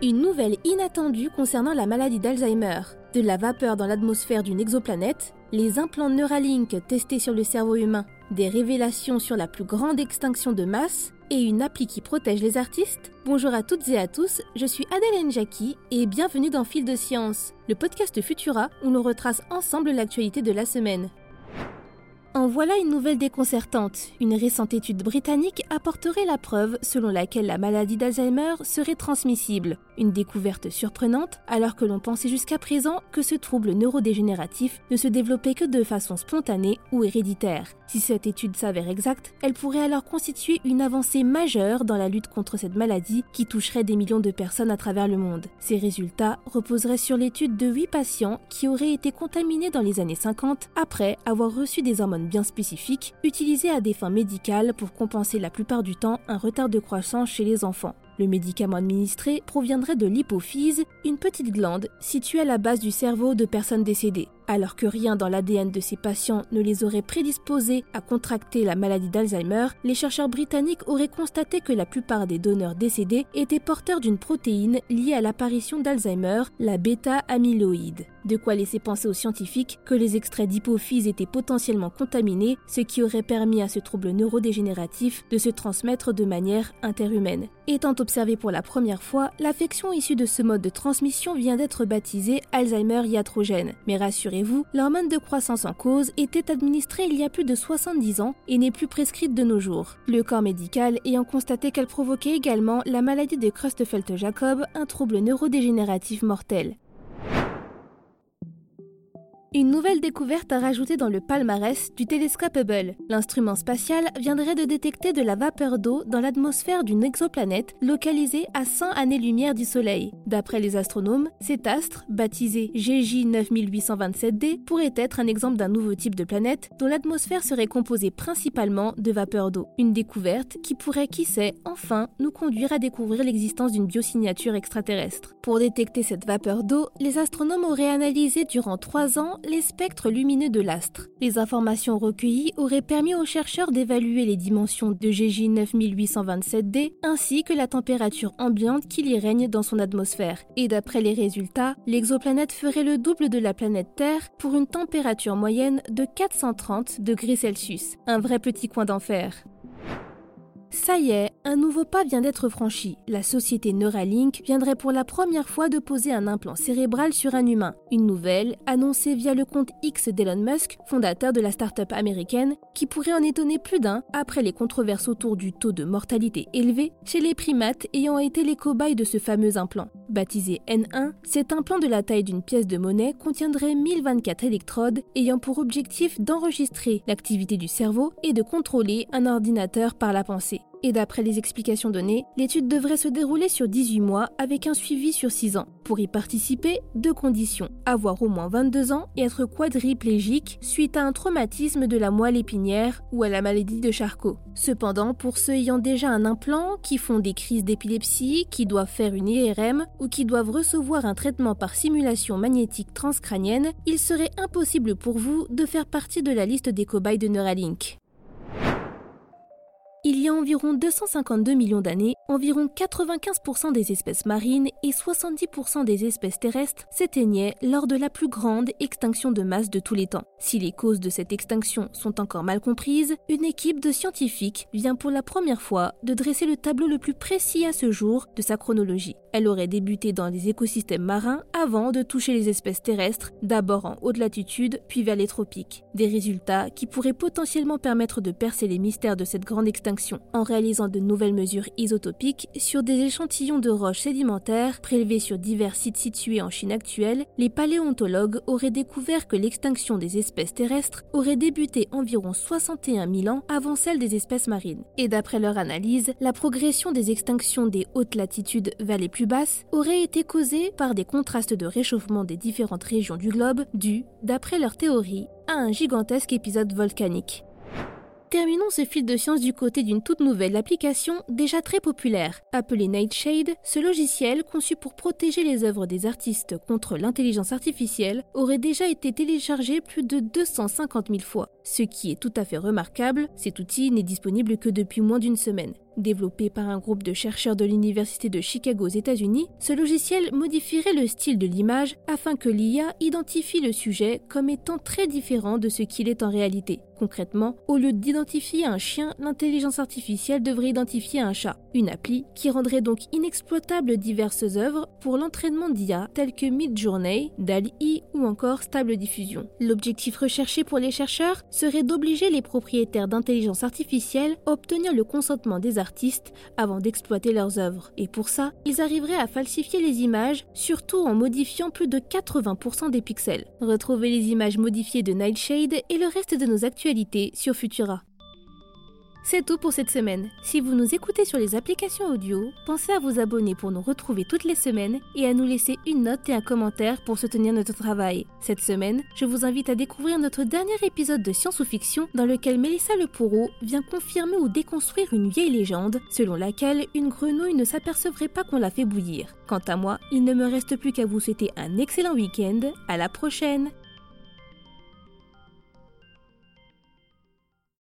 Une nouvelle inattendue concernant la maladie d'Alzheimer. De la vapeur dans l'atmosphère d'une exoplanète, les implants Neuralink testés sur le cerveau humain, des révélations sur la plus grande extinction de masse et une appli qui protège les artistes Bonjour à toutes et à tous, je suis Adèle Jackie et bienvenue dans Fil de Science, le podcast Futura où l'on retrace ensemble l'actualité de la semaine. En voilà une nouvelle déconcertante. Une récente étude britannique apporterait la preuve selon laquelle la maladie d'Alzheimer serait transmissible. Une découverte surprenante alors que l'on pensait jusqu'à présent que ce trouble neurodégénératif ne se développait que de façon spontanée ou héréditaire. Si cette étude s'avère exacte, elle pourrait alors constituer une avancée majeure dans la lutte contre cette maladie qui toucherait des millions de personnes à travers le monde. Ces résultats reposeraient sur l'étude de 8 patients qui auraient été contaminés dans les années 50 après avoir reçu des hormones bien spécifiques, utilisés à des fins médicales pour compenser la plupart du temps un retard de croissance chez les enfants. Le médicament administré proviendrait de l'hypophyse, une petite glande située à la base du cerveau de personnes décédées. Alors que rien dans l'ADN de ces patients ne les aurait prédisposés à contracter la maladie d'Alzheimer, les chercheurs britanniques auraient constaté que la plupart des donneurs décédés étaient porteurs d'une protéine liée à l'apparition d'Alzheimer, la bêta-amyloïde. De quoi laisser penser aux scientifiques que les extraits d'hypophyse étaient potentiellement contaminés, ce qui aurait permis à ce trouble neurodégénératif de se transmettre de manière interhumaine. Étant observé pour la première fois, l'affection issue de ce mode de transmission vient d'être baptisée Alzheimer iatrogène. L'hormone de croissance en cause était administrée il y a plus de 70 ans et n'est plus prescrite de nos jours. Le corps médical ayant constaté qu'elle provoquait également la maladie de Creutzfeldt-Jacob, un trouble neurodégénératif mortel. Une nouvelle découverte à rajouter dans le palmarès du télescope Hubble. L'instrument spatial viendrait de détecter de la vapeur d'eau dans l'atmosphère d'une exoplanète localisée à 100 années-lumière du Soleil. D'après les astronomes, cet astre, baptisé GJ 9827d, pourrait être un exemple d'un nouveau type de planète dont l'atmosphère serait composée principalement de vapeur d'eau. Une découverte qui pourrait, qui sait, enfin nous conduire à découvrir l'existence d'une biosignature extraterrestre. Pour détecter cette vapeur d'eau, les astronomes auraient analysé durant trois ans les spectres lumineux de l'astre. Les informations recueillies auraient permis aux chercheurs d'évaluer les dimensions de GJ 9827d ainsi que la température ambiante qui y règne dans son atmosphère. Et d'après les résultats, l'exoplanète ferait le double de la planète Terre pour une température moyenne de 430 degrés Celsius. Un vrai petit coin d'enfer. Ça y est, un nouveau pas vient d'être franchi. La société Neuralink viendrait pour la première fois de poser un implant cérébral sur un humain. Une nouvelle annoncée via le compte X d'Elon Musk, fondateur de la start-up américaine, qui pourrait en étonner plus d'un après les controverses autour du taux de mortalité élevé chez les primates ayant été les cobayes de ce fameux implant. Baptisé N1, cet implant de la taille d'une pièce de monnaie contiendrait 1024 électrodes ayant pour objectif d'enregistrer l'activité du cerveau et de contrôler un ordinateur par la pensée. Et d'après les explications données, l'étude devrait se dérouler sur 18 mois avec un suivi sur 6 ans. Pour y participer, deux conditions. Avoir au moins 22 ans et être quadriplégique suite à un traumatisme de la moelle épinière ou à la maladie de Charcot. Cependant, pour ceux ayant déjà un implant, qui font des crises d'épilepsie, qui doivent faire une IRM ou qui doivent recevoir un traitement par simulation magnétique transcrânienne, il serait impossible pour vous de faire partie de la liste des cobayes de Neuralink. Il y a environ 252 millions d'années, environ 95% des espèces marines et 70% des espèces terrestres s'éteignaient lors de la plus grande extinction de masse de tous les temps. Si les causes de cette extinction sont encore mal comprises, une équipe de scientifiques vient pour la première fois de dresser le tableau le plus précis à ce jour de sa chronologie. Elle aurait débuté dans les écosystèmes marins avant de toucher les espèces terrestres, d'abord en haute latitude, puis vers les tropiques. Des résultats qui pourraient potentiellement permettre de percer les mystères de cette grande extinction en réalisant de nouvelles mesures isotopiques sur des échantillons de roches sédimentaires prélevés sur divers sites situés en Chine actuelle. Les paléontologues auraient découvert que l'extinction des espèces terrestres aurait débuté environ 61 000 ans avant celle des espèces marines. Et d'après leur analyse, la progression des extinctions des hautes latitudes vers les plus basses aurait été causée par des contrastes de réchauffement des différentes régions du globe dus, d'après leur théorie, à un gigantesque épisode volcanique. Terminons ce fil de science du côté d'une toute nouvelle application déjà très populaire. Appelée Nightshade, ce logiciel, conçu pour protéger les œuvres des artistes contre l'intelligence artificielle, aurait déjà été téléchargé plus de 250 000 fois. Ce qui est tout à fait remarquable, cet outil n'est disponible que depuis moins d'une semaine. Développé par un groupe de chercheurs de l'Université de Chicago aux États-Unis, ce logiciel modifierait le style de l'image afin que l'IA identifie le sujet comme étant très différent de ce qu'il est en réalité. Concrètement, au lieu d'identifier un chien, l'intelligence artificielle devrait identifier un chat. Une appli qui rendrait donc inexploitable diverses œuvres pour l'entraînement d'IA telles que Midjourney, DALL-E ou encore Stable Diffusion. L'objectif recherché pour les chercheurs serait d'obliger les propriétaires d'intelligence artificielle à obtenir le consentement des artistes avant d'exploiter leurs œuvres. Et pour ça, ils arriveraient à falsifier les images, surtout en modifiant plus de 80% des pixels. Retrouvez les images modifiées de Nightshade et le reste de nos actualités sur Futura. C'est tout pour cette semaine. Si vous nous écoutez sur les applications audio, pensez à vous abonner pour nous retrouver toutes les semaines et à nous laisser une note et un commentaire pour soutenir notre travail. Cette semaine, je vous invite à découvrir notre dernier épisode de Science ou Fiction dans lequel Mélissa Le Pourreau vient confirmer ou déconstruire une vieille légende selon laquelle une grenouille ne s'apercevrait pas qu'on l'a fait bouillir. Quant à moi, il ne me reste plus qu'à vous souhaiter un excellent week-end. À la prochaine!